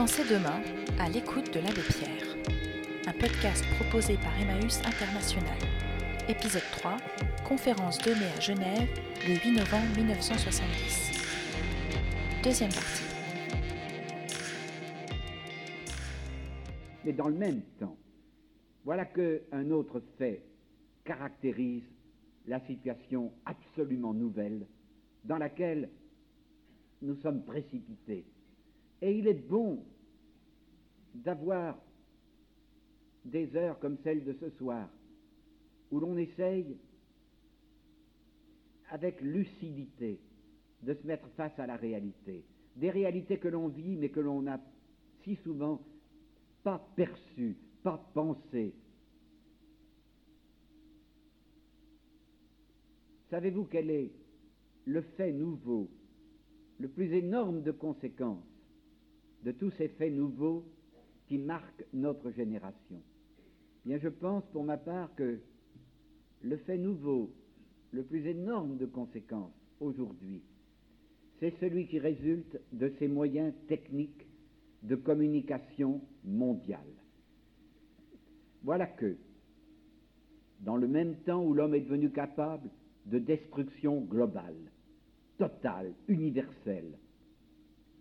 Pensez demain à l'écoute de l'abbé Pierre, un podcast proposé par Emmaüs International. Épisode 3, conférence donnée à Genève le 8 novembre 1970. Deuxième partie. Mais dans le même temps, voilà qu'un autre fait caractérise la situation absolument nouvelle dans laquelle nous sommes précipités. Et il est bon d'avoir des heures comme celle de ce soir, où l'on essaye, avec lucidité, de se mettre face à la réalité. Des réalités que l'on vit, mais que l'on n'a si souvent pas perçues, pas pensées. Savez-vous quel est le fait nouveau, le plus énorme de conséquences de tous ces faits nouveaux qui marquent notre génération Bien, je pense pour ma part que le fait nouveau, le plus énorme de conséquences aujourd'hui, c'est celui qui résulte de ces moyens techniques de communication mondiale. Voilà que, dans le même temps où l'homme est devenu capable de destruction globale, totale, universelle,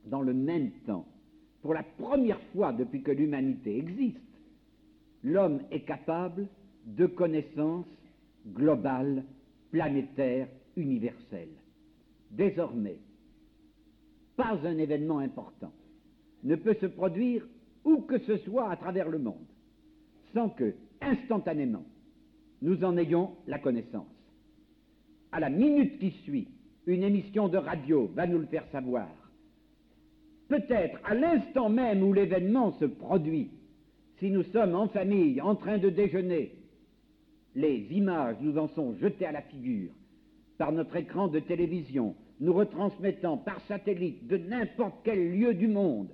dans le même temps, pour la première fois depuis que l'humanité existe, l'homme est capable de connaissances globales, planétaires, universelles. Désormais, pas un événement important ne peut se produire où que ce soit à travers le monde sans que, instantanément, nous en ayons la connaissance. À la minute qui suit, une émission de radio va nous le faire savoir. Peut-être à l'instant même où l'événement se produit, si nous sommes en famille en train de déjeuner, les images nous en sont jetées à la figure par notre écran de télévision, nous retransmettant par satellite de n'importe quel lieu du monde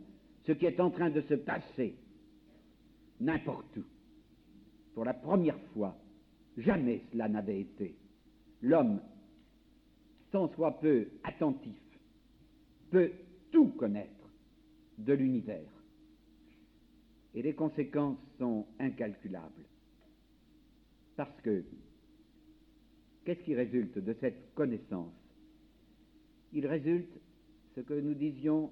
ce qui est en train de se passer, n'importe où. Pour la première fois, jamais cela n'avait été. L'homme, tant soit peu attentif, peut tout connaître de l'univers. Et les conséquences sont incalculables. Parce que, qu'est-ce qui résulte de cette connaissance? Il résulte ce que nous disions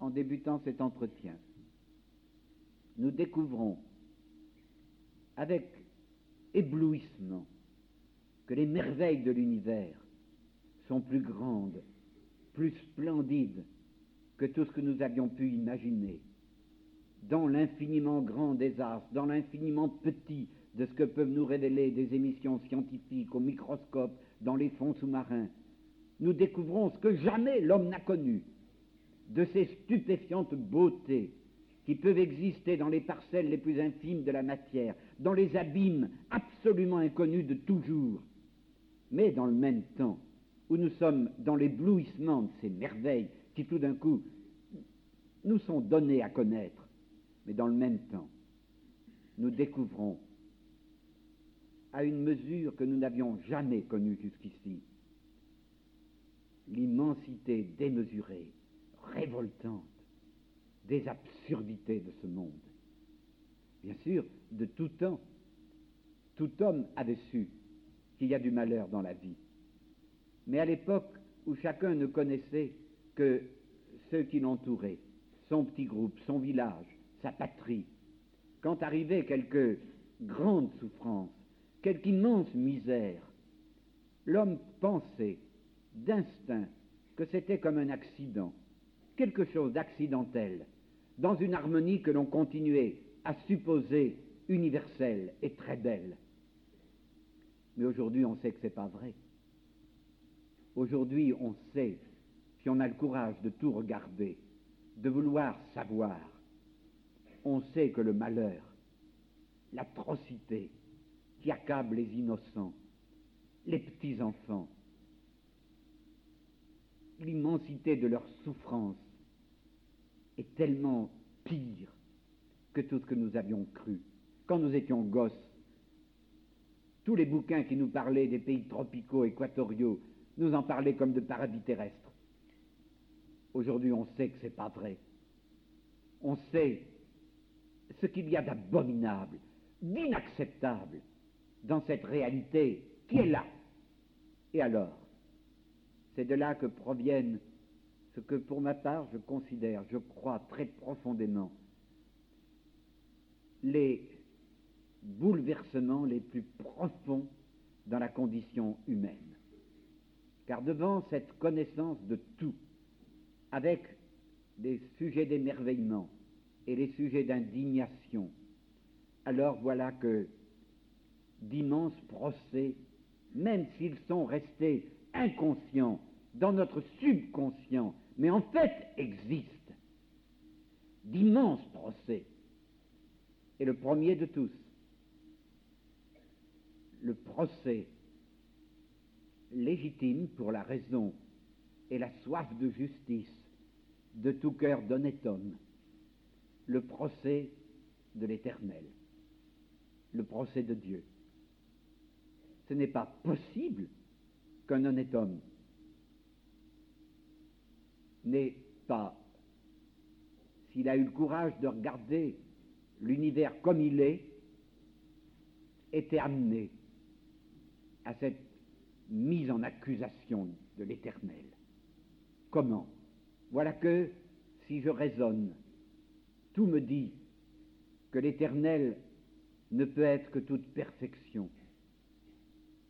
en débutant cet entretien. Nous découvrons avec éblouissement que les merveilles de l'univers sont plus grandes, plus splendides que tout ce que nous avions pu imaginer. Dans l'infiniment grand des astres, dans l'infiniment petit de ce que peuvent nous révéler des émissions scientifiques au microscope, dans les fonds sous-marins, nous découvrons ce que jamais l'homme n'a connu, de ces stupéfiantes beautés qui peuvent exister dans les parcelles les plus infimes de la matière, dans les abîmes absolument inconnus de toujours. Mais dans le même temps, où nous sommes dans l'éblouissement de ces merveilles qui tout d'un coup nous sont données à connaître, mais dans le même temps, nous découvrons à une mesure que nous n'avions jamais connue jusqu'ici, l'immensité démesurée, révoltante des absurdités de ce monde. Bien sûr, de tout temps, tout homme avait su qu'il y a du malheur dans la vie. Mais à l'époque où chacun ne connaissait que ceux qui l'entouraient, son petit groupe, son village, sa patrie, quand arrivait quelque grande souffrance, quelque immense misère, l'homme pensait d'instinct que c'était comme un accident, quelque chose d'accidentel, dans une harmonie que l'on continuait à supposer universelle et très belle. Mais aujourd'hui, on sait que ce n'est pas vrai. Aujourd'hui, on sait, on a le courage de tout regarder, de vouloir savoir, on sait que le malheur, l'atrocité qui accable les innocents, les petits-enfants, l'immensité de leur souffrance est tellement pire que tout ce que nous avions cru. Quand nous étions gosses, tous les bouquins qui nous parlaient des pays tropicaux, équatoriaux, nous en parlaient comme de paradis terrestres. Aujourd'hui, on sait que ce n'est pas vrai. on sait ce qu'il y a d'abominable, d'inacceptable dans cette réalité qui est là. Et alors, c'est de là que proviennent ce que pour ma part je considère, je crois très profondément, les bouleversements les plus profonds dans la condition humaine. Car devant cette connaissance de tout, avec des sujets d'émerveillement et les sujets d'indignation, alors voilà que d'immenses procès, même s'ils sont restés inconscients dans notre subconscient, mais en fait existent, d'immenses procès. Et le premier de tous, le procès légitime pour la raison et la soif de justice de tout cœur d'honnête homme, le procès de l'Éternel, le procès de Dieu. Ce n'est pas possible qu'un honnête homme n'ait pas, s'il a eu le courage de regarder l'univers comme il est, été amené à cette mise en accusation de l'Éternel. Comment Voilà que, si je raisonne, tout me dit que l'Éternel ne peut être que toute perfection.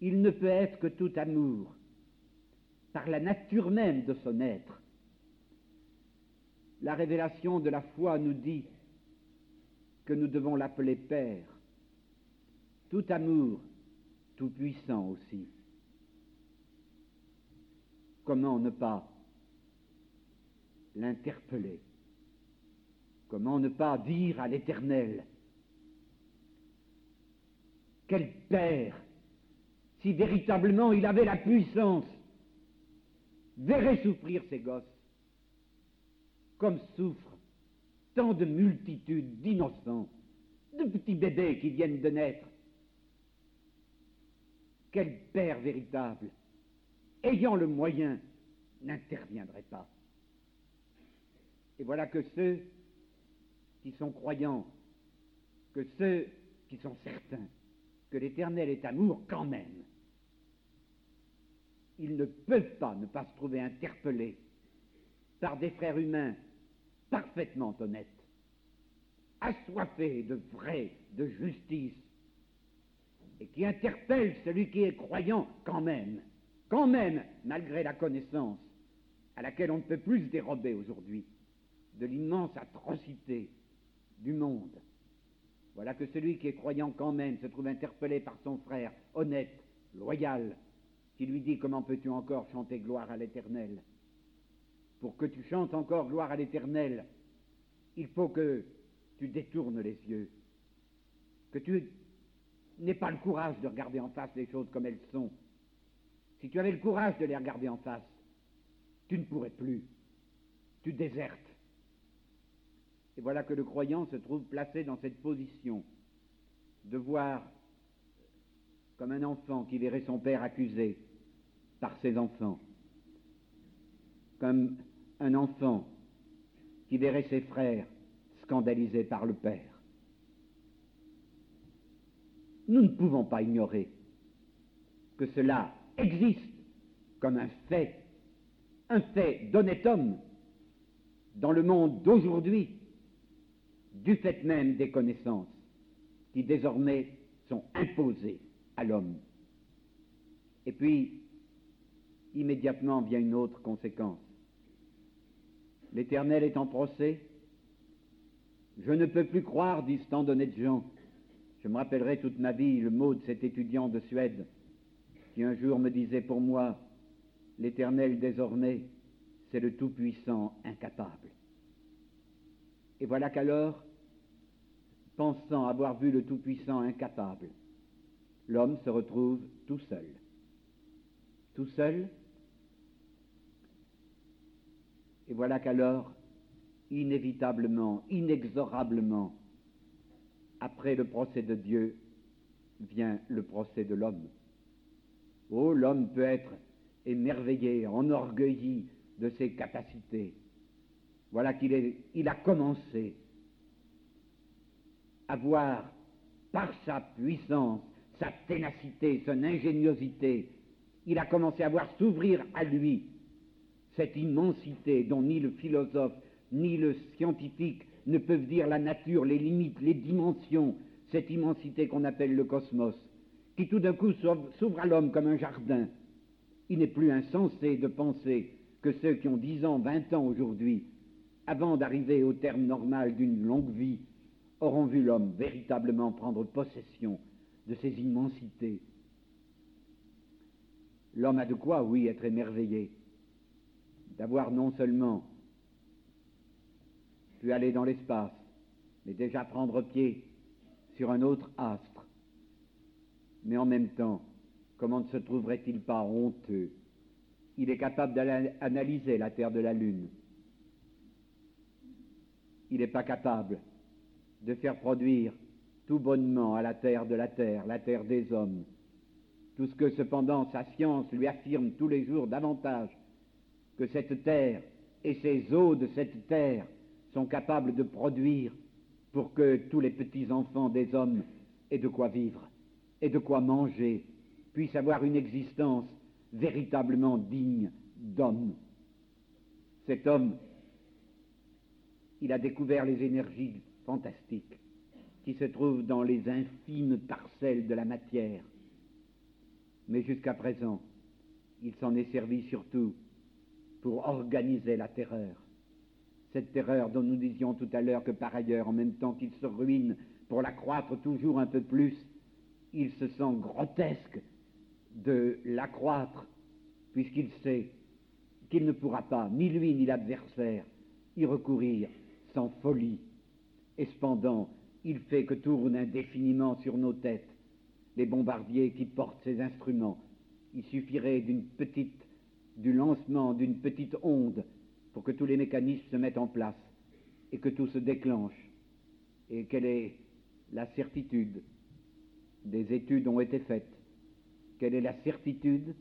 Il ne peut être que tout amour, par la nature même de son être. La révélation de la foi nous dit que nous devons l'appeler Père. Tout amour tout puissant aussi. Comment ne pas l'interpeller. Comment ne pas dire à l'Éternel Quel Père, si véritablement il avait la puissance, verrait souffrir ses gosses, comme souffrent tant de multitudes d'innocents, de petits bébés qui viennent de naître, quel père véritable, ayant le moyen, n'interviendrait pas Et voilà que ceux qui sont croyants, que ceux qui sont certains que l'Éternel est amour quand même, ils ne peuvent pas ne pas se trouver interpellés par des frères humains parfaitement honnêtes, assoiffés de vrai, de justice, et qui interpelle celui qui est croyant quand même, quand même, malgré la connaissance à laquelle on ne peut plus se dérober aujourd'hui, de l'immense atrocité du monde. Voilà que celui qui est croyant quand même se trouve interpellé par son frère, honnête, loyal, qui lui dit comment peux-tu encore chanter gloire à l'Éternel? Pour que tu chantes encore gloire à l'Éternel, il faut que tu détournes les yeux, que tu n'aie pas le courage de regarder en face les choses comme elles sont. Si tu avais le courage de les regarder en face, tu ne pourrais plus. Tu désertes. Et voilà que le croyant se trouve placé dans cette position de voir comme un enfant qui verrait son père accusé par ses enfants, comme un enfant qui verrait ses frères scandalisés par le père. Nous ne pouvons pas ignorer que cela existe comme un fait, un fait d'honnête homme dans le monde d'aujourd'hui, du fait même des connaissances qui désormais sont imposées à l'homme. Et puis, immédiatement vient une autre conséquence. L'Éternel est en procès. Je ne peux plus croire, disent tant d'honnêtes gens, je me rappellerai toute ma vie le mot de cet étudiant de Suède qui un jour me disait pour moi, l'Éternel désormais, c'est le Tout-Puissant incapable. Et voilà qu'alors, pensant avoir vu le Tout-Puissant incapable, l'homme se retrouve tout seul. Tout seul. Et voilà qu'alors, inévitablement, inexorablement, après le procès de Dieu vient le procès de l'homme. Oh, l'homme peut être émerveillé, enorgueilli de ses capacités. Voilà qu'il il a commencé avoir, par sa puissance, sa ténacité, son ingéniosité, il a commencé à voir s'ouvrir à lui cette immensité dont ni le philosophe ni le scientifique ne peuvent dire la nature, les limites, les dimensions, cette immensité qu'on appelle le cosmos, qui tout d'un coup s'ouvre à l'homme comme un jardin. Il n'est plus insensé de penser que ceux qui ont dix ans, vingt ans aujourd'hui, avant d'arriver au terme normal d'une longue vie, auront vu l'homme véritablement prendre possession de ces immensités. L'homme a de quoi, oui, être émerveillé, d'avoir non seulement pu aller dans l'espace, mais déjà prendre pied sur un autre astre. Mais en même temps, comment ne se trouverait-il pas honteux? Il est capable d'analyser la Terre de la Lune. Il n'est pas capable de faire produire tout bonnement à la terre de la terre, la terre des hommes. Tout ce que cependant sa science lui affirme tous les jours davantage, que cette terre et ces eaux de cette terre sont capables de produire pour que tous les petits-enfants des hommes aient de quoi vivre, et de quoi manger, puissent avoir une existence véritablement digne d'homme. Cet homme, il a découvert les énergies fantastiques qui se trouvent dans les infimes parcelles de la matière. Mais jusqu'à présent, il s'en est servi surtout pour organiser la terreur. Cette terreur dont nous disions tout à l'heure que par ailleurs, en même temps qu'il se ruine pour l'accroître toujours un peu plus, il se sent grotesque de l'accroître, puisqu'il sait qu'il ne pourra pas, ni lui ni l'adversaire, y recourir sans folie. Et cependant, il fait que tournent indéfiniment sur nos têtes les bombardiers qui portent ces instruments. Il suffirait d'une du lancement d'une petite onde pour que tous les mécanismes se mettent en place et que tout se déclenche. Et quelle est la certitude Des études ont été faites? Quelle est la certitude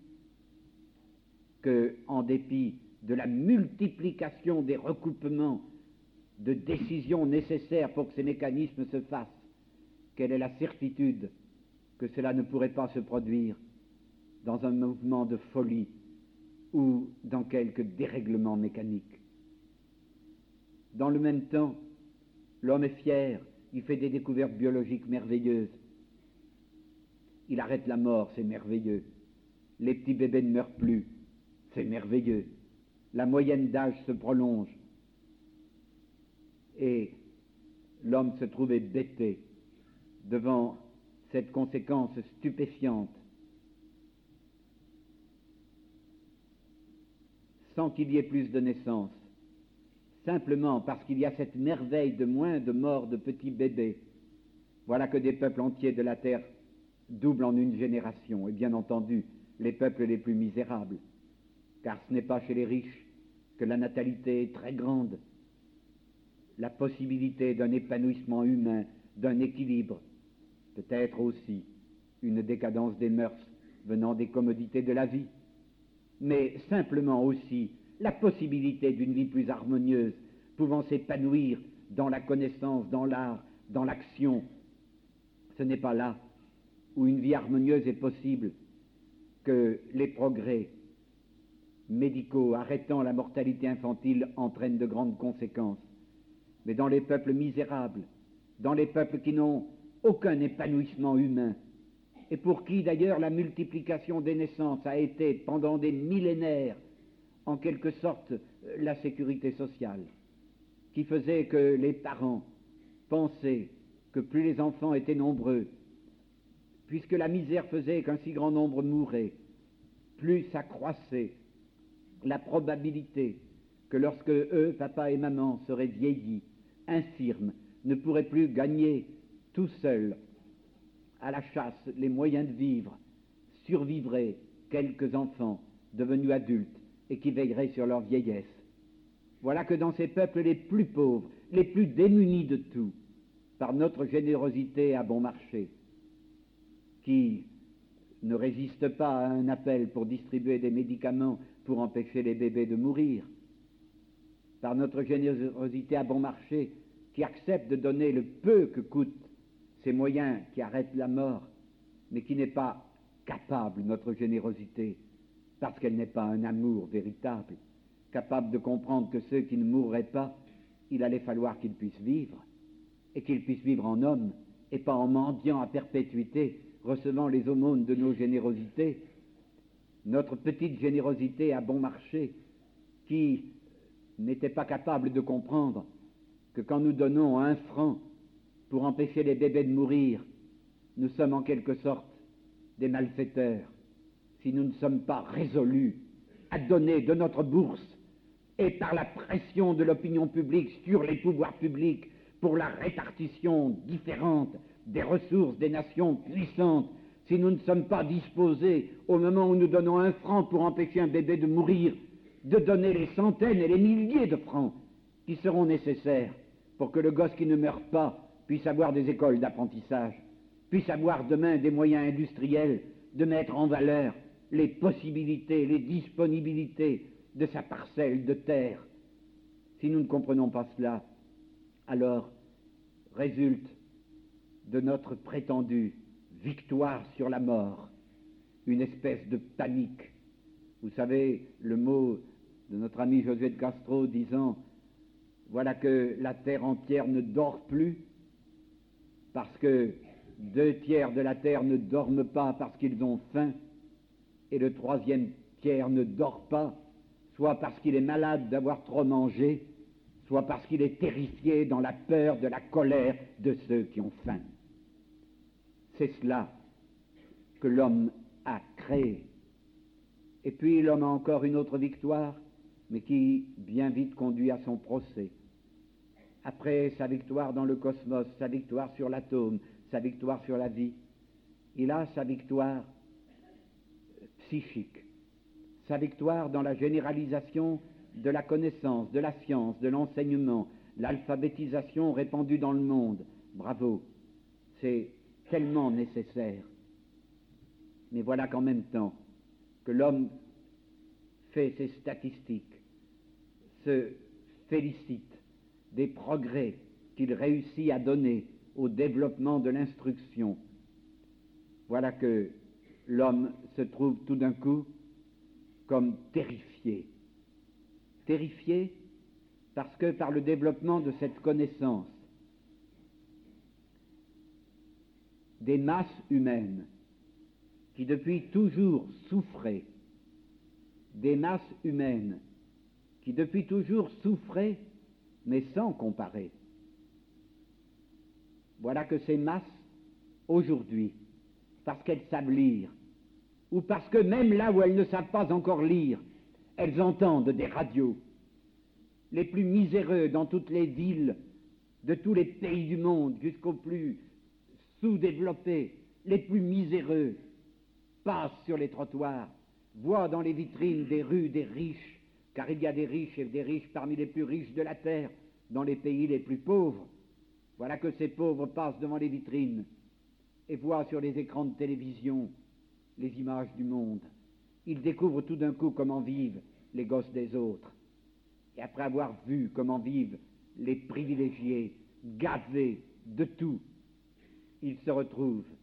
que, en dépit de la multiplication des recoupements de décisions nécessaires pour que ces mécanismes se fassent, quelle est la certitude que cela ne pourrait pas se produire dans un mouvement de folie ou dans quelque dérèglement mécanique? Dans le même temps, l'homme est fier, il fait des découvertes biologiques merveilleuses. Il arrête la mort, c'est merveilleux. Les petits bébés ne meurent plus, c'est merveilleux. La moyenne d'âge se prolonge. Et l'homme se trouvait bêté devant cette conséquence stupéfiante sans qu'il y ait plus de naissances, simplement parce qu'il y a cette merveille de moins de morts de petits bébés. Voilà que des peuples entiers de la terre doublent en une génération, et bien entendu les peuples les plus misérables, car ce n'est pas chez les riches que la natalité est très grande, la possibilité d'un épanouissement humain, d'un équilibre, peut-être aussi une décadence des mœurs venant des commodités de la vie, mais simplement aussi la possibilité d'une vie plus harmonieuse, pouvant s'épanouir dans la connaissance, dans l'art, dans l'action. Ce n'est pas là où une vie harmonieuse est possible que les progrès médicaux arrêtant la mortalité infantile entraînent de grandes conséquences. Mais dans les peuples misérables, dans les peuples qui n'ont aucun épanouissement humain, et pour qui d'ailleurs la multiplication des naissances a été pendant des millénaires en quelque sorte la sécurité sociale, qui faisait que les parents pensaient que plus les enfants étaient nombreux, puisque la misère faisait qu'un si grand nombre mourait, plus s'accroissait la probabilité que lorsque eux, papa et maman, seraient vieillis, infirmes, ne pourraient plus gagner tout seuls à la chasse les moyens de vivre, survivraient quelques enfants devenus adultes et qui veilleraient sur leur vieillesse. Voilà que dans ces peuples les plus pauvres, les plus démunis de tout, par notre générosité à bon marché, qui ne résiste pas à un appel pour distribuer des médicaments pour empêcher les bébés de mourir, par notre générosité à bon marché, qui accepte de donner le peu que coûte ces moyens qui arrêtent la mort, mais qui n'est pas capable, notre générosité, parce qu'elle n'est pas un amour véritable, capable de comprendre que ceux qui ne mourraient pas, il allait falloir qu'ils puissent vivre, et qu'ils puissent vivre en homme, et pas en mendiant à perpétuité, recevant les aumônes de nos générosités, notre petite générosité à bon marché, qui n'était pas capable de comprendre que quand nous donnons un franc pour empêcher les bébés de mourir, nous sommes en quelque sorte des malfaiteurs si nous ne sommes pas résolus à donner de notre bourse et par la pression de l'opinion publique sur les pouvoirs publics pour la répartition différente des ressources des nations puissantes, si nous ne sommes pas disposés, au moment où nous donnons un franc pour empêcher un bébé de mourir, de donner les centaines et les milliers de francs qui seront nécessaires pour que le gosse qui ne meurt pas puisse avoir des écoles d'apprentissage, puisse avoir demain des moyens industriels de mettre en valeur les possibilités, les disponibilités de sa parcelle de terre. Si nous ne comprenons pas cela, alors résulte de notre prétendue victoire sur la mort une espèce de panique. Vous savez le mot de notre ami Josué de Castro disant voilà que la terre entière ne dort plus parce que deux tiers de la terre ne dorment pas parce qu'ils ont faim et le troisième tiers ne dort pas soit parce qu'il est malade d'avoir trop mangé, soit parce qu'il est terrifié dans la peur de la colère de ceux qui ont faim. C'est cela que l'homme a créé. Et puis l'homme a encore une autre victoire, mais qui bien vite conduit à son procès. Après sa victoire dans le cosmos, sa victoire sur l'atome, sa victoire sur la vie, il a sa victoire psychique, sa victoire dans la généralisation de la connaissance, de la science, de l'enseignement, l'alphabétisation répandue dans le monde. Bravo, c'est tellement nécessaire. Mais voilà qu'en même temps que l'homme fait ses statistiques, se félicite des progrès qu'il réussit à donner au développement de l'instruction, voilà que l'homme se trouve tout d'un coup comme terrifié. Terrifié parce que par le développement de cette connaissance, des masses humaines qui depuis toujours souffraient, des masses humaines qui depuis toujours souffraient, mais sans comparer. Voilà que ces masses, aujourd'hui, parce qu'elles savent lire, ou parce que même là où elles ne savent pas encore lire, elles entendent des radios. Les plus miséreux dans toutes les villes de tous les pays du monde, jusqu'aux plus sous-développés, les plus miséreux, passent sur les trottoirs, voient dans les vitrines des rues des riches, car il y a des riches et des riches parmi les plus riches de la terre, dans les pays les plus pauvres. Voilà que ces pauvres passent devant les vitrines et voient sur les écrans de télévision les images du monde. Ils découvrent tout d'un coup comment vivent les gosses des autres. Et après avoir vu comment vivent les privilégiés, gavés de tout, ils se retrouvent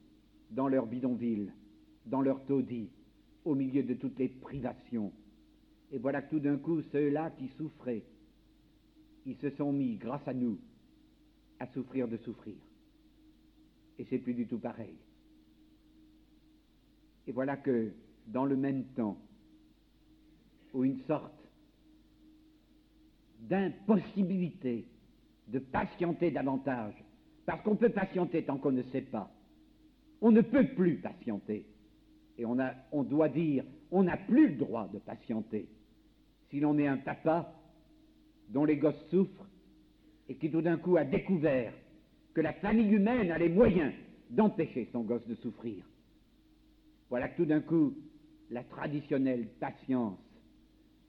dans leur bidonville, dans leur taudis, au milieu de toutes les privations. Et voilà que tout d'un coup, ceux-là qui souffraient, ils se sont mis, grâce à nous, à souffrir de souffrir. Et c'est plus du tout pareil. Et voilà que, dans le même temps, où une sorte d'impossibilité de patienter davantage, parce qu'on peut patienter tant qu'on ne sait pas, on ne peut plus patienter. Et on, a, on doit dire, on n'a plus le droit de patienter. Si l'on est un papa dont les gosses souffrent et qui tout d'un coup a découvert que la famille humaine a les moyens d'empêcher son gosse de souffrir, voilà que tout d'un coup, la traditionnelle patience,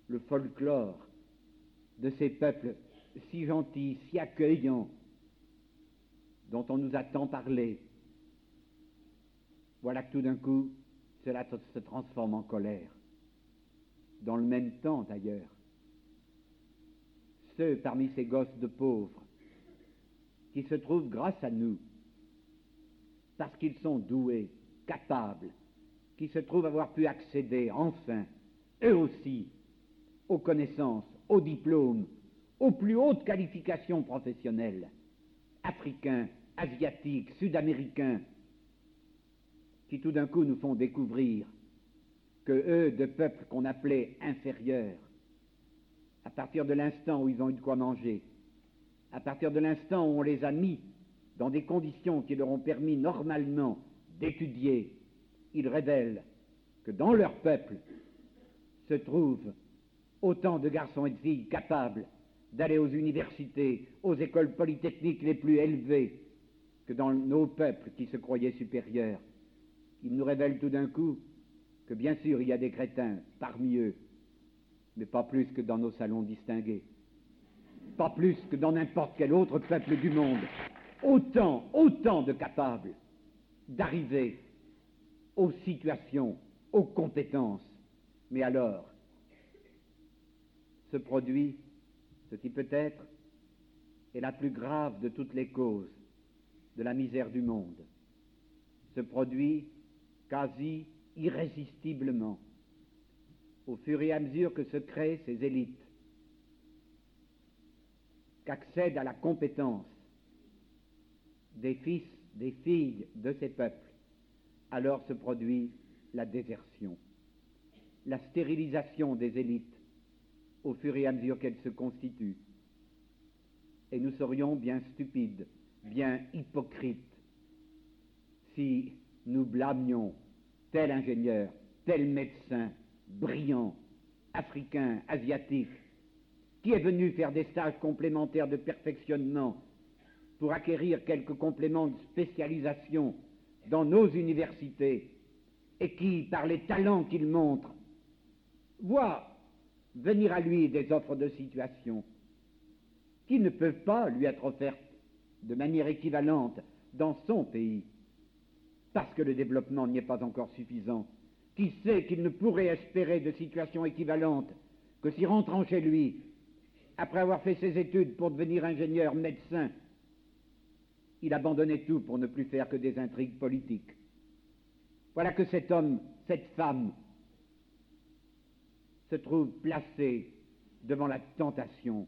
le folklore de ces peuples si gentils, si accueillants, dont on nous a tant parlé, voilà que tout d'un coup, cela se transforme en colère. Dans le même temps, d'ailleurs, ceux parmi ces gosses de pauvres qui se trouvent grâce à nous parce qu'ils sont doués, capables, qui se trouvent avoir pu accéder enfin, eux aussi, aux connaissances, aux diplômes, aux plus hautes qualifications professionnelles, africains, asiatiques, sud-américains, qui tout d'un coup nous font découvrir que eux, de peuples qu'on appelait inférieurs, à partir de l'instant où ils ont eu de quoi manger, à partir de l'instant où on les a mis dans des conditions qui leur ont permis normalement d'étudier, ils révèlent que dans leur peuple se trouvent autant de garçons et de filles capables d'aller aux universités, aux écoles polytechniques les plus élevées, que dans nos peuples qui se croyaient supérieurs. Ils nous révèlent tout d'un coup que bien sûr il y a des crétins parmi eux, mais pas plus que dans nos salons distingués, pas plus que dans n'importe quel autre peuple du monde. Autant, autant de capables d'arriver aux situations, aux compétences. Mais alors, ce produit, ce qui peut-être est la plus grave de toutes les causes de la misère du monde, se produit quasi irrésistiblement au fur et à mesure que se créent ces élites, qu'accèdent à la compétence des fils, des filles de ces peuples, alors se produit la désertion, la stérilisation des élites au fur et à mesure qu'elles se constituent. Et nous serions bien stupides, bien hypocrites, si nous blâmions tel ingénieur, tel médecin, brillant, africain, asiatique, qui est venu faire des stages complémentaires de perfectionnement pour acquérir quelques compléments de spécialisation dans nos universités et qui, par les talents qu'il montre, voit venir à lui des offres de situation qui ne peuvent pas lui être offertes de manière équivalente dans son pays, parce que le développement n'y est pas encore suffisant, qui sait qu'il ne pourrait espérer de situation équivalente que si rentrant chez lui, après avoir fait ses études pour devenir ingénieur, médecin, il abandonnait tout pour ne plus faire que des intrigues politiques. Voilà que cet homme, cette femme, se trouve placé devant la tentation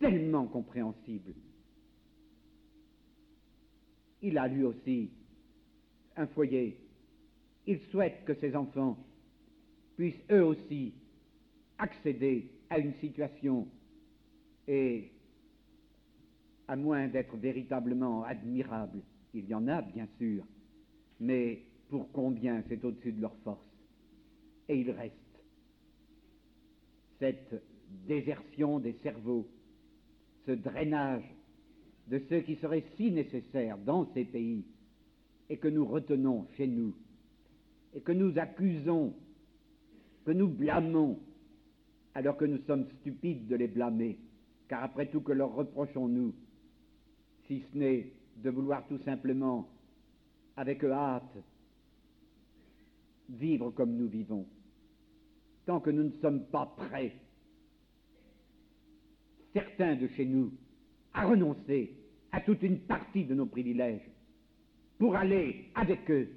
tellement compréhensible. Il a lui aussi un foyer. Il souhaite que ses enfants puissent eux aussi accéder à une situation et à moins d'être véritablement admirable, il y en a bien sûr, mais pour combien c'est au-dessus de leur force? Et il reste cette désertion des cerveaux, ce drainage de ceux qui seraient si nécessaires dans ces pays et que nous retenons chez nous et que nous accusons, que nous blâmons, alors que nous sommes stupides de les blâmer, car après tout que leur reprochons-nous si ce n'est de vouloir tout simplement, avec hâte, vivre comme nous vivons. Tant que nous ne sommes pas prêts, certains de chez nous, à renoncer à toute une partie de nos privilèges pour aller avec eux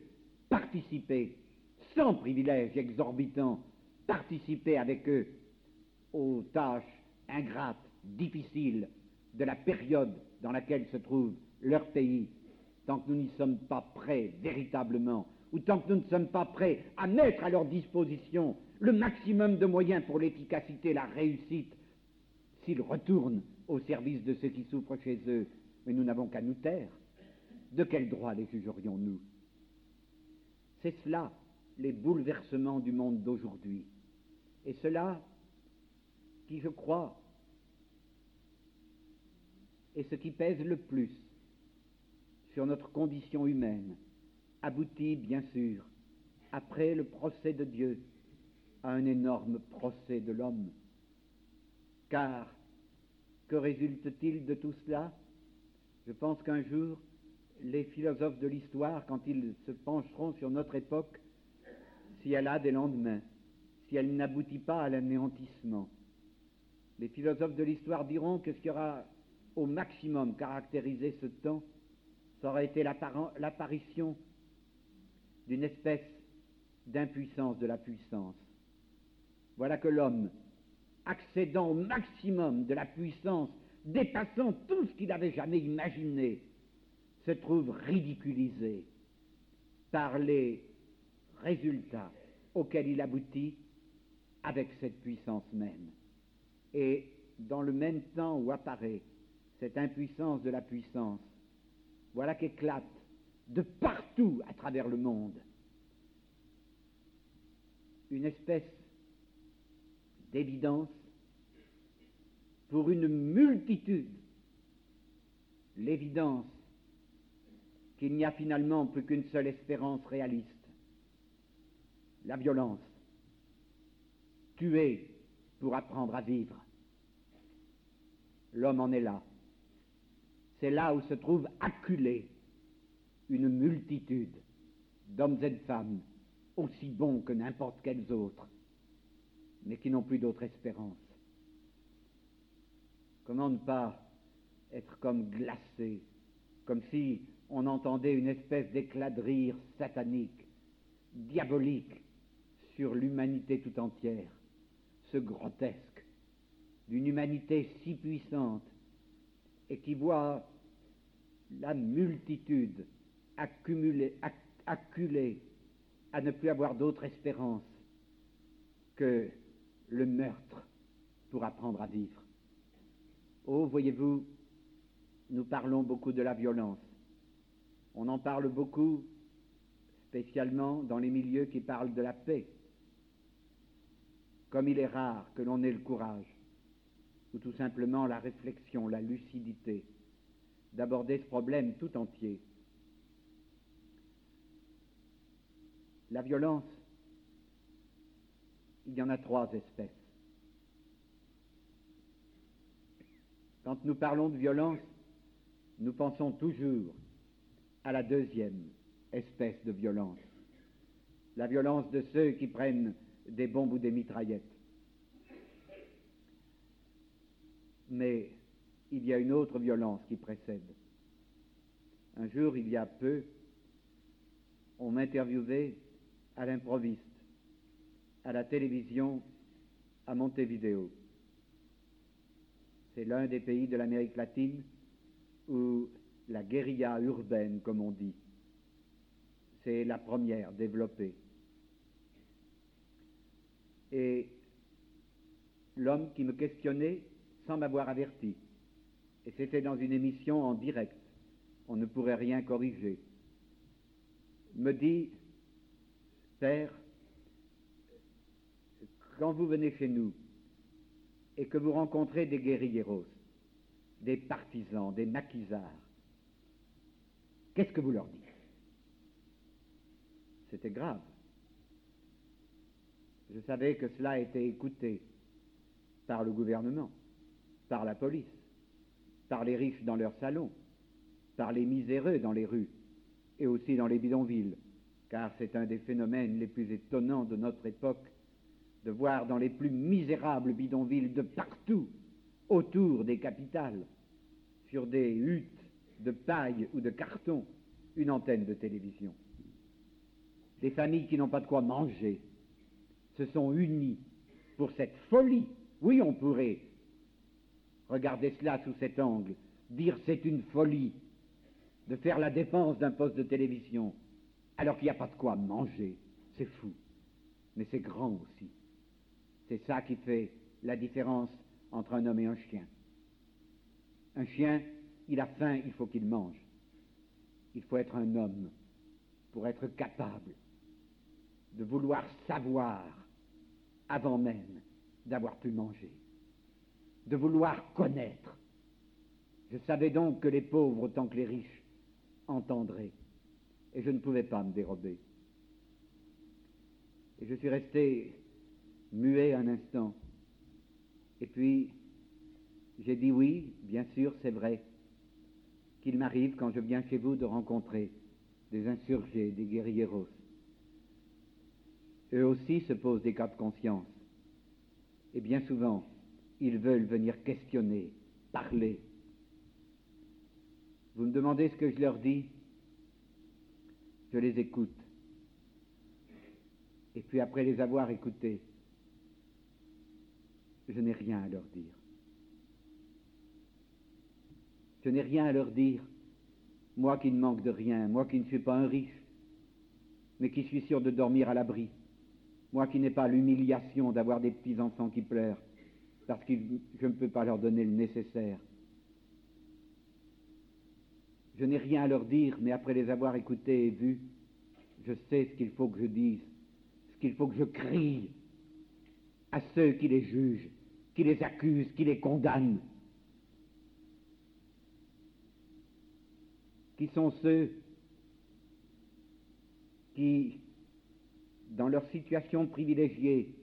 participer, sans privilèges exorbitants, participer avec eux aux tâches ingrates, difficiles de la période dans laquelle se trouve leur pays, tant que nous n'y sommes pas prêts véritablement, ou tant que nous ne sommes pas prêts à mettre à leur disposition le maximum de moyens pour l'efficacité, la réussite, s'ils retournent au service de ceux qui souffrent chez eux, mais nous n'avons qu'à nous taire. De quel droit les jugerions-nous? C'est cela, les bouleversements du monde d'aujourd'hui. Et cela qui, je crois, et ce qui pèse le plus sur notre condition humaine aboutit, bien sûr, après le procès de Dieu, à un énorme procès de l'homme. Car que résulte-t-il de tout cela? Je pense qu'un jour, les philosophes de l'histoire, quand ils se pencheront sur notre époque, si elle a des lendemains, si elle n'aboutit pas à l'anéantissement, les philosophes de l'histoire diront que ce qui aura au maximum caractériser ce temps, ça aurait été l'apparition d'une espèce d'impuissance de la puissance. Voilà que l'homme, accédant au maximum de la puissance, dépassant tout ce qu'il avait jamais imaginé, se trouve ridiculisé par les résultats auxquels il aboutit avec cette puissance même. Et dans le même temps où apparaît cette impuissance de la puissance, voilà qu'éclate de partout à travers le monde une espèce d'évidence pour une multitude, l'évidence qu'il n'y a finalement plus qu'une seule espérance réaliste, la violence, tuer pour apprendre à vivre. L'homme en est là. C'est là où se trouve acculée une multitude d'hommes et de femmes aussi bons que n'importe quels autres, mais qui n'ont plus d'autre espérance. Comment ne pas être comme glacé, comme si on entendait une espèce d'éclat de rire satanique, diabolique, sur l'humanité tout entière, ce grotesque, d'une humanité si puissante et qui voit la multitude accumulée, à ne plus avoir d'autre espérance que le meurtre pour apprendre à vivre. Oh, voyez-vous, nous parlons beaucoup de la violence. On en parle beaucoup, spécialement dans les milieux qui parlent de la paix. Comme il est rare que l'on ait le courage, ou tout simplement la réflexion, la lucidité, d'aborder ce problème tout entier La violence, il y en a trois espèces. Quand nous parlons de violence, nous pensons toujours à la deuxième espèce de violence, la violence de ceux qui prennent des bombes ou des mitraillettes. Mais il y a une autre violence qui précède. Un jour, il y a peu, on m'interviewait à l'improviste, à la télévision, à Montevideo. C'est l'un des pays de l'Amérique latine où la guérilla urbaine, comme on dit, c'est la première développée. Et l'homme qui me questionnait sans m'avoir averti, et c'était dans une émission en direct, on ne pourrait rien corriger, me dit Père, quand vous venez chez nous et que vous rencontrez des guérilleros, des partisans, des maquisards, qu'est-ce que vous leur dites? C'était grave. Je savais que cela était écouté par le gouvernement, par la police, par les riches dans leurs salons, par les miséreux dans les rues et aussi dans les bidonvilles car c'est un des phénomènes les plus étonnants de notre époque, de voir dans les plus misérables bidonvilles de partout, autour des capitales, sur des huttes de paille ou de carton, une antenne de télévision. Des familles qui n'ont pas de quoi manger se sont unies pour cette folie. Oui, on pourrait regarder cela sous cet angle, dire c'est une folie de faire la défense d'un poste de télévision alors qu'il n'y a pas de quoi manger. C'est fou. Mais c'est grand aussi. C'est ça qui fait la différence entre un homme et un chien. Un chien, il a faim, il faut qu'il mange. Il faut être un homme pour être capable de vouloir savoir avant même d'avoir pu manger, de vouloir connaître. Je savais donc que les pauvres autant que les riches entendraient et je ne pouvais pas me dérober. Et je suis resté muet un instant. Et puis, j'ai dit oui, bien sûr, c'est vrai, qu'il m'arrive quand je viens chez vous de rencontrer des insurgés, des guerrieros. Eux aussi se posent des cas de conscience. Et bien souvent, ils veulent venir questionner, parler. Vous me demandez ce que je leur dis Je les écoute. Et puis après les avoir écoutés, je n'ai rien à leur dire. Je n'ai rien à leur dire, moi qui ne manque de rien, moi qui ne suis pas un riche, mais qui suis sûr de dormir à l'abri, moi qui n'ai pas l'humiliation d'avoir des petits-enfants qui pleurent, parce que je ne peux pas leur donner le nécessaire. Je n'ai rien à leur dire, mais après les avoir écoutés et vus, je sais ce qu'il faut que je dise, ce qu'il faut que je crie à ceux qui les jugent, qui les accusent, qui les condamnent. Qui sont ceux qui, dans leur situation privilégiée,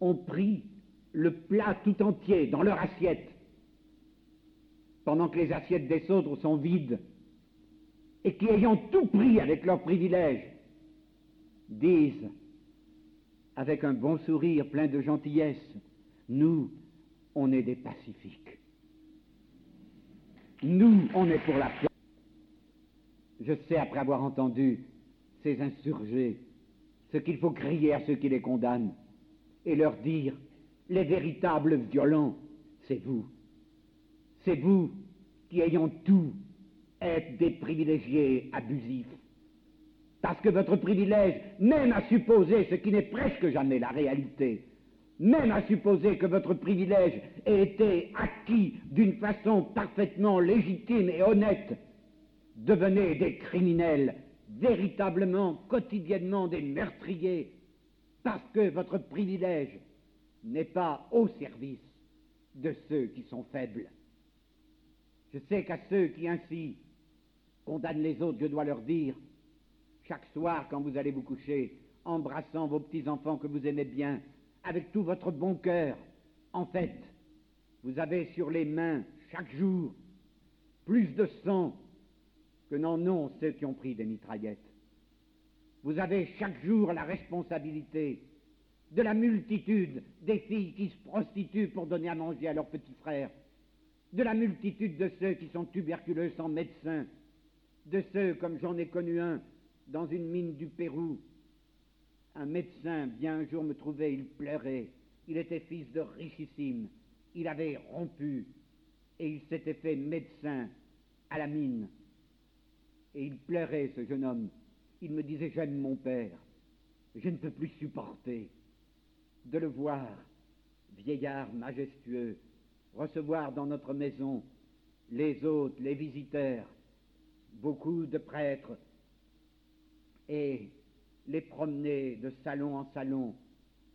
ont pris le plat tout entier dans leur assiette, pendant que les assiettes des autres sont vides, et qui, ayant tout pris avec leurs privilèges, disent, avec un bon sourire plein de gentillesse, nous, on est des pacifiques. Nous, on est pour la paix. Je sais, après avoir entendu ces insurgés, ce qu'il faut crier à ceux qui les condamnent et leur dire, les véritables violents, c'est vous. C'est vous qui ayant tout êtes des privilégiés abusifs. Parce que votre privilège, même à supposer ce qui n'est presque jamais la réalité, même à supposer que votre privilège ait été acquis d'une façon parfaitement légitime et honnête, devenez des criminels, véritablement, quotidiennement des meurtriers, parce que votre privilège n'est pas au service de ceux qui sont faibles. Je sais qu'à ceux qui ainsi condamnent les autres, je dois leur dire, chaque soir quand vous allez vous coucher, embrassant vos petits-enfants que vous aimez bien, avec tout votre bon cœur, en fait, vous avez sur les mains, chaque jour, plus de sang que n'en ont ceux qui ont pris des mitraillettes. Vous avez chaque jour la responsabilité de la multitude des filles qui se prostituent pour donner à manger à leurs petits frères, de la multitude de ceux qui sont tuberculeux sans médecin, de ceux, comme j'en ai connu un, dans une mine du Pérou, un médecin vient un jour me trouver, il pleurait, il était fils de richissime, il avait rompu, et il s'était fait médecin à la mine. Et il pleurait, ce jeune homme. Il me disait, j'aime mon père, je ne peux plus supporter de le voir, vieillard majestueux, recevoir dans notre maison les hôtes, les visiteurs, beaucoup de prêtres, et les promener de salon en salon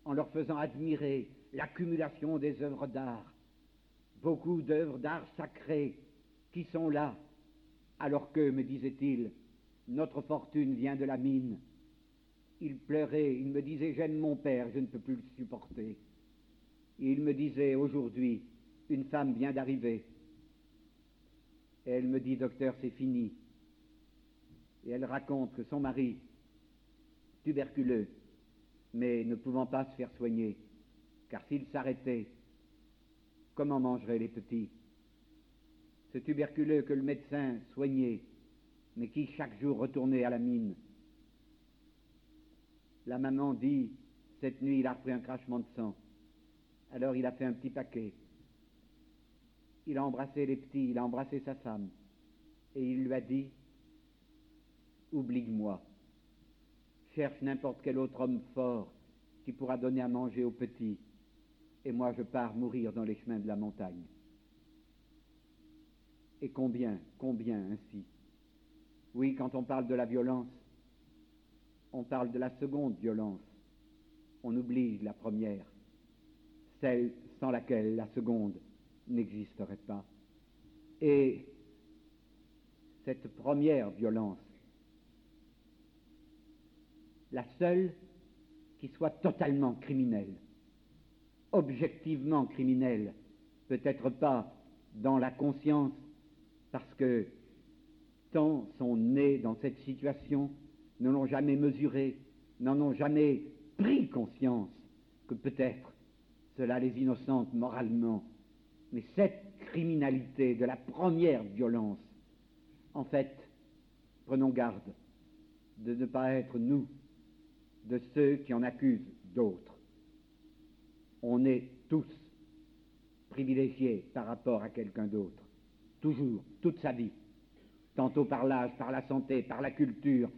en leur faisant admirer l'accumulation des œuvres d'art, beaucoup d'œuvres d'art sacrées qui sont là, alors que, me disait-il, notre fortune vient de la mine, il pleurait, il me disait J'aime mon père, je ne peux plus le supporter. il me disait Aujourd'hui, une femme vient d'arriver. elle me dit Docteur, c'est fini. Et elle raconte que son mari, tuberculeux, mais ne pouvant pas se faire soigner, car s'il s'arrêtait, comment mangeraient les petits? Ce tuberculeux que le médecin soignait, mais qui chaque jour retournait à la mine la maman dit, cette nuit, il a repris un crachement de sang. Alors il a fait un petit paquet. Il a embrassé les petits, il a embrassé sa femme. Et il lui a dit, oublie-moi. Cherche n'importe quel autre homme fort qui pourra donner à manger aux petits. Et moi, je pars mourir dans les chemins de la montagne. Et combien, combien ainsi? Oui, quand on parle de la violence, on parle de la seconde violence. On oublie la première, celle sans laquelle la seconde n'existerait pas. Et cette première violence, la seule qui soit totalement criminelle, objectivement criminelle, peut-être pas dans la conscience, parce que tant sont nés dans cette situation ne l'ont jamais mesuré, n'en ont jamais pris conscience que peut-être cela les innocente moralement, Mais cette criminalité de la première violence, en fait, prenons garde de ne pas être nous, de ceux qui en accusent d'autres. On est tous privilégiés par rapport à quelqu'un d'autre, toujours, toute sa vie, tantôt par l'âge, par la santé, par la culture.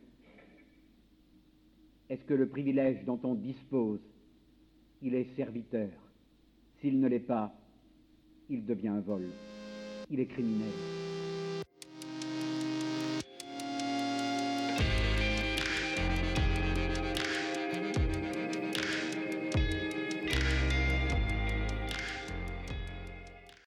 Est-ce que le privilège dont on dispose, il est serviteur? S'il ne l'est pas, il devient un vol, il est criminel.